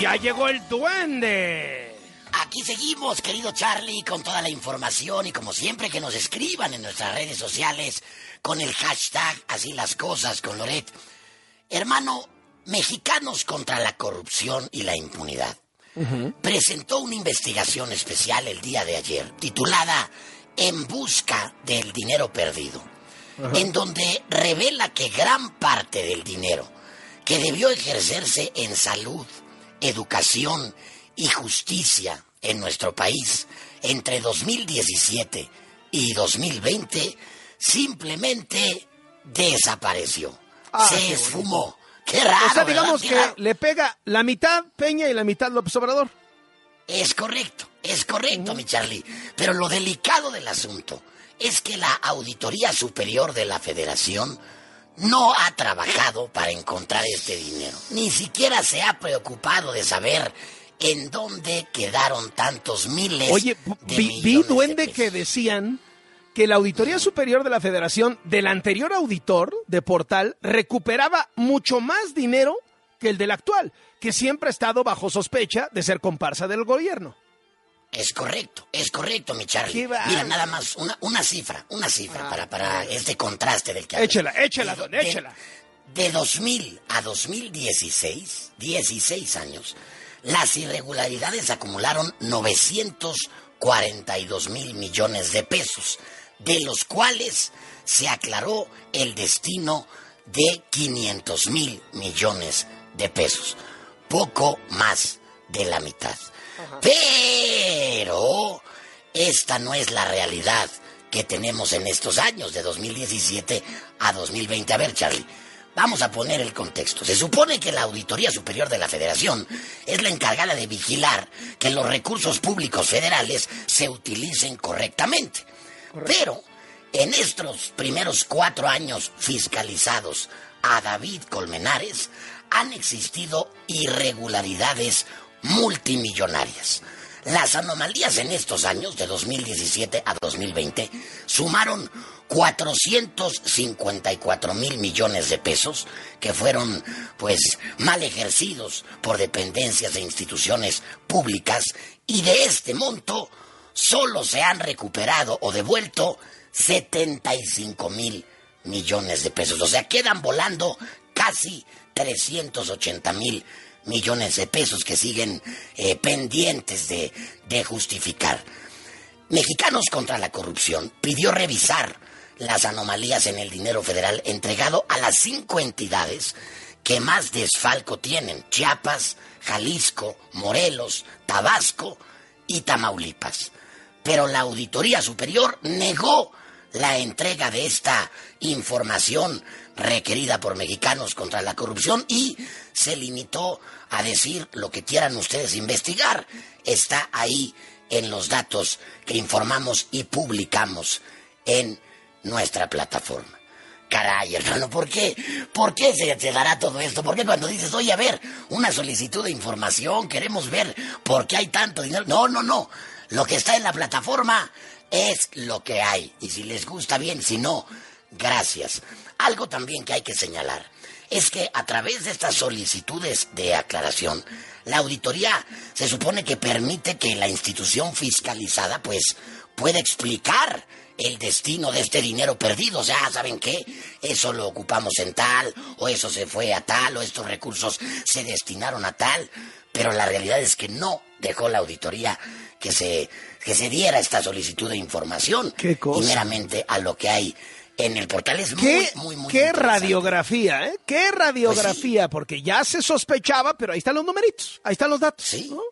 Ya llegó el duende. Aquí seguimos, querido Charlie, con toda la información y como siempre que nos escriban en nuestras redes sociales con el hashtag Así las cosas con Loret. Hermano, Mexicanos contra la corrupción y la impunidad presentó una investigación especial el día de ayer titulada En busca del dinero perdido, en donde revela que gran parte del dinero que debió ejercerse en salud, educación y justicia en nuestro país entre 2017 y 2020 simplemente desapareció. Ah, se esfumó. Qué raro. o sea, digamos que le pega la mitad Peña y la mitad López Obrador. Es correcto, es correcto, mi Charlie. Pero lo delicado del asunto es que la Auditoría Superior de la Federación no ha trabajado para encontrar este dinero. Ni siquiera se ha preocupado de saber en dónde quedaron tantos miles Oye, de vi, duende que decían que la Auditoría Superior de la Federación del anterior auditor de Portal recuperaba mucho más dinero que el del actual, que siempre ha estado bajo sospecha de ser comparsa del gobierno. Es correcto, es correcto, mi Charlie. Mira, nada más una, una cifra, una cifra para, para este contraste del que hablas. Échela, échela, De- don, de- échela. De 2000 a 2016, 16 años, las irregularidades acumularon 942 mil millones de pesos, de los cuales se aclaró el destino de 500 mil millones de pesos, poco más de la mitad. Pero esta no es la realidad que tenemos en estos años, de 2017 a 2020. A ver, Charlie, vamos a poner el contexto. Se supone que la Auditoría Superior de la Federación es la encargada de vigilar que los recursos públicos federales se utilicen correctamente. Pero en estos primeros cuatro años fiscalizados a David Colmenares han existido irregularidades multimillonarias. Las anomalías en estos años, de 2017 a 2020, sumaron 454 mil millones de pesos que fueron, pues, mal ejercidos por dependencias e instituciones públicas y de este monto solo se han recuperado o devuelto 75 mil millones de pesos. O sea, quedan volando casi 380 mil millones de pesos que siguen eh, pendientes de, de justificar. Mexicanos contra la Corrupción pidió revisar las anomalías en el dinero federal entregado a las cinco entidades que más desfalco tienen, Chiapas, Jalisco, Morelos, Tabasco y Tamaulipas. Pero la Auditoría Superior negó la entrega de esta información requerida por mexicanos contra la corrupción y se limitó a decir lo que quieran ustedes investigar. Está ahí en los datos que informamos y publicamos en nuestra plataforma. Caray, hermano, ¿por qué? ¿Por qué se te dará todo esto? ¿Por qué cuando dices, oye, a ver, una solicitud de información, queremos ver por qué hay tanto dinero? No, no, no. Lo que está en la plataforma es lo que hay. Y si les gusta bien, si no, gracias. Algo también que hay que señalar es que a través de estas solicitudes de aclaración, la auditoría se supone que permite que la institución fiscalizada pues pueda explicar el destino de este dinero perdido. O sea, ¿saben qué? Eso lo ocupamos en tal, o eso se fue a tal, o estos recursos se destinaron a tal. Pero la realidad es que no dejó la auditoría que se, que se diera esta solicitud de información. Qué cosa. Y meramente a lo que hay en el portal. Es ¿Qué, muy, muy, muy qué radiografía, ¿eh? ¿Qué radiografía? Porque ya se sospechaba, pero ahí están los numeritos, ahí están los datos. Sí. ¿no?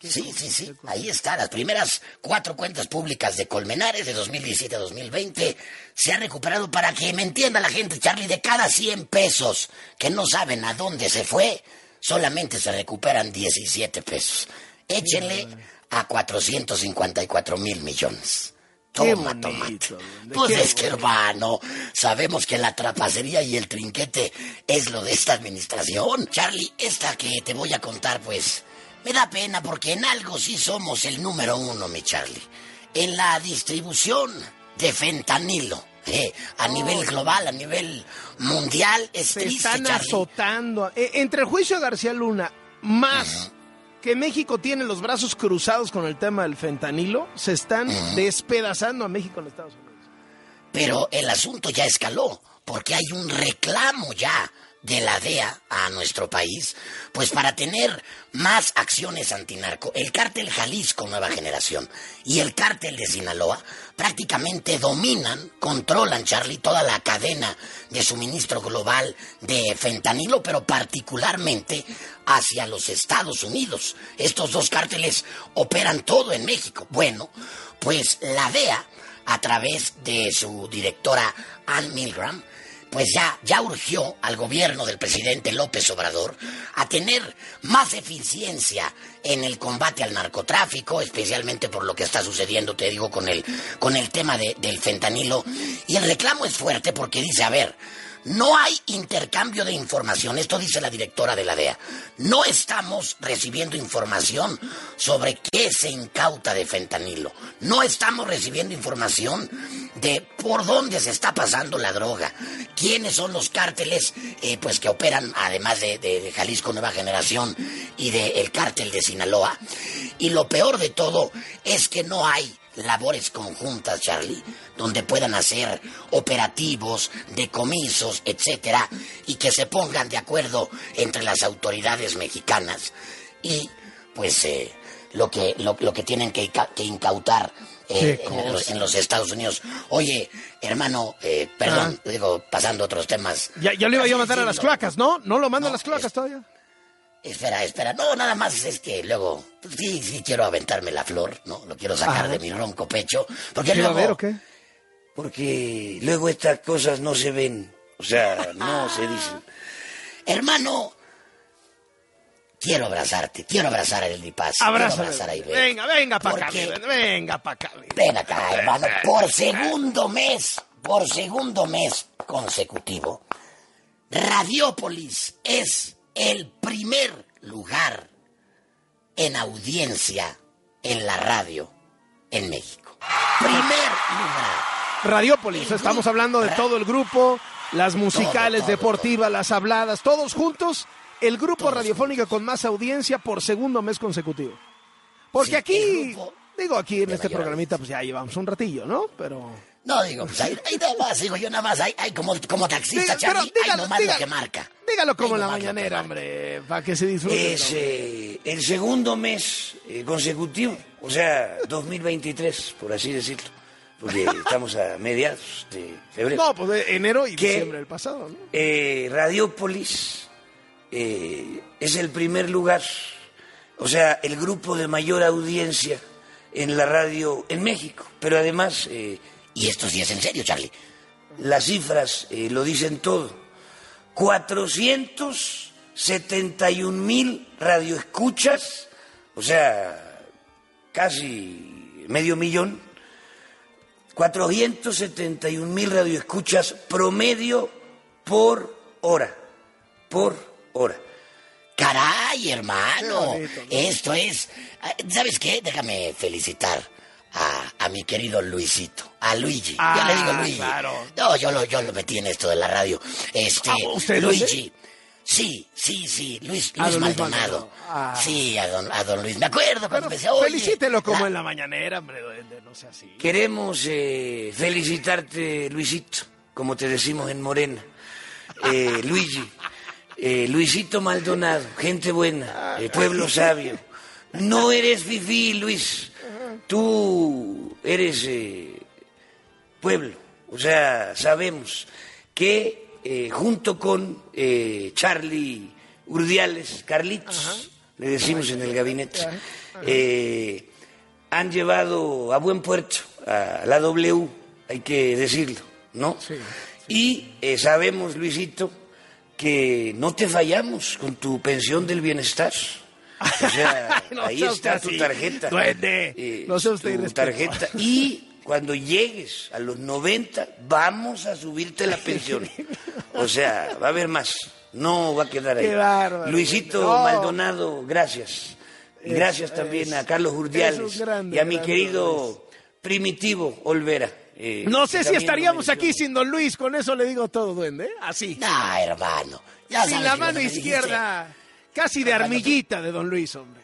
Sí, sí, sí. Ahí está. Las primeras cuatro cuentas públicas de Colmenares de 2017 a 2020 se han recuperado para que me entienda la gente, Charlie, de cada 100 pesos que no saben a dónde se fue, solamente se recuperan 17 pesos. Échenle a 454 mil millones. Toma, bonito, tomate. Pues es que, hermano, sabemos que la trapacería y el trinquete es lo de esta administración. Charlie, esta que te voy a contar, pues, me da pena porque en algo sí somos el número uno, mi Charlie. En la distribución de fentanilo. eh, a nivel global, a nivel mundial, es Se triste, están Charlie. azotando. Eh, entre el juicio de García Luna más que México tiene los brazos cruzados con el tema del fentanilo, se están despedazando a México en Estados Unidos. Pero el asunto ya escaló, porque hay un reclamo ya de la DEA a nuestro país, pues para tener más acciones antinarco, el cártel Jalisco Nueva Generación y el cártel de Sinaloa prácticamente dominan, controlan, Charlie, toda la cadena de suministro global de fentanilo, pero particularmente hacia los Estados Unidos. Estos dos cárteles operan todo en México. Bueno, pues la DEA, a través de su directora Ann Milgram, pues ya, ya urgió al gobierno del presidente López Obrador a tener más eficiencia en el combate al narcotráfico, especialmente por lo que está sucediendo, te digo, con el, con el tema de, del fentanilo. Y el reclamo es fuerte porque dice, a ver, no hay intercambio de información, esto dice la directora de la DEA. No estamos recibiendo información sobre qué se incauta de fentanilo. No estamos recibiendo información de por dónde se está pasando la droga. Quiénes son los cárteles eh, pues que operan, además de, de Jalisco Nueva Generación y del cártel de Sinaloa. Y lo peor de todo es que no hay labores conjuntas, Charlie, donde puedan hacer operativos, decomisos, etcétera, y que se pongan de acuerdo entre las autoridades mexicanas y, pues, eh, lo que lo, lo, que tienen que, que incautar eh, en, los, en, los, Estados Unidos. Oye, hermano, eh, perdón, ah. digo, pasando a otros temas. Ya, ya le iba yo a mandar a las cloacas, ¿no? ¿No lo mando no, a las cloacas es, todavía? Espera, espera. No, nada más es que luego, pues, sí, sí quiero aventarme la flor, ¿no? Lo quiero sacar Ajá. de mi ronco pecho. Porque ¿Quiero luego, ver o qué? Porque luego estas cosas no se ven. O sea, no se dicen. Hermano, quiero abrazarte, quiero abrazar a Paz. Abraza. Quiero abrazar a. Venga, venga para acá, venga para acá. Ven acá, hermano. Por segundo mes, por segundo mes consecutivo, Radiópolis es el primer lugar en audiencia en la radio en México. Primer lugar. Radiópolis, estamos hablando de todo el grupo, las musicales, todo, todo, deportivas, todo. las habladas, todos juntos, el grupo radiofónico con más audiencia por segundo mes consecutivo. Porque sí, aquí, digo, aquí en este programita, pues ya llevamos un ratillo, ¿no? Pero... No, digo, pues ahí, ahí nada más, digo yo nada más, ahí, ahí como, como taxista, Charlie, dígalo, ahí nomás dígalo, lo que marca. Dígalo como en la mañanera, hombre, para que se disfrute. Es eh, el segundo mes eh, consecutivo, o sea, 2023, por así decirlo, porque estamos a mediados de febrero. No, pues de enero y que, diciembre del pasado, ¿no? Eh, Radiópolis es el primer lugar, o sea, el grupo de mayor audiencia en la radio en México, pero además... Y esto sí es en serio, Charlie. Las cifras eh, lo dicen todo. 471 mil radioescuchas, o sea, casi medio millón. 471 mil radioescuchas promedio por hora. Por hora. Caray, hermano. Esto es. ¿Sabes qué? Déjame felicitar a, a, mi querido Luisito, a Luigi. Ah, yo le digo Luigi. Claro. No, yo lo, yo lo metí en esto de la radio. Este, Ah, ¿usted Luigi. Sí, sí, sí, Luis, A Luis Luis Maldonado. Ah. Sí, a don, a don Luis. Me acuerdo cuando decía, oye. felicítelo como la- en la mañanera, hombre, no sea así. Queremos eh, felicitarte, Luisito, como te decimos en Morena. Eh, Luigi, eh, Luisito Maldonado, gente buena, eh, pueblo sabio. No eres fifí, Luis. Tú eres eh, pueblo. O sea, sabemos que eh, junto con eh, Charlie Urdiales, Carlitos, le decimos en el gabinete, eh, han llevado a buen puerto a la W, hay que decirlo, ¿no? Sí, Y eh, sabemos, Luisito, que no te fallamos con tu pensión del bienestar. O sea, No ahí sea está tu tarjeta. duende. Eh, No sea usted tu tarjeta. Y cuando llegues a los 90, vamos a subirte la pensión. O sea, va a haber más. No va a quedar ahí. Qué bárbaro. Luisito No. Maldonado, gracias. Gracias también a Carlos Urdiales grande, y a mi grande, querido Primitivo Olvera. eh, No sé si estaríamos aquí sin don Luis, con eso le digo todo, duende, ¿eh? así. No, hermano. Ya Sin sabes la mano dijiste- izquierda, casi de tú- armillita de don Luis, hombre.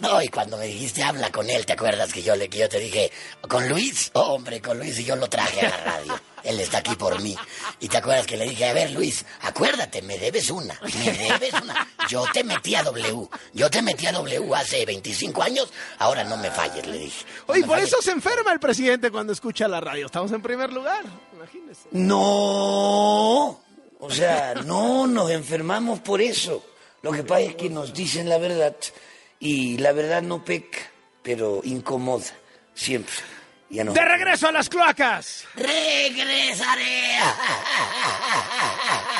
No, y cuando me dijiste habla con él, ¿te acuerdas que yo, le, que yo te dije, con Luis? hombre, con Luis y yo lo traje a la radio. Él está aquí por mí. Y te acuerdas que le dije, a ver, Luis, acuérdate, me debes una. Me debes una. Yo te metí a W. Yo te metí a W hace 25 años. Ahora no me falles, le dije. No Oye, por falles. eso se enferma el presidente cuando escucha la radio. Estamos en primer lugar, imagínese. No, o sea, no nos enfermamos por eso. Lo que pasa es que nos dicen la verdad y la verdad no peca, pero incomoda siempre. Ya no. De regreso a las cloacas. Regresaré.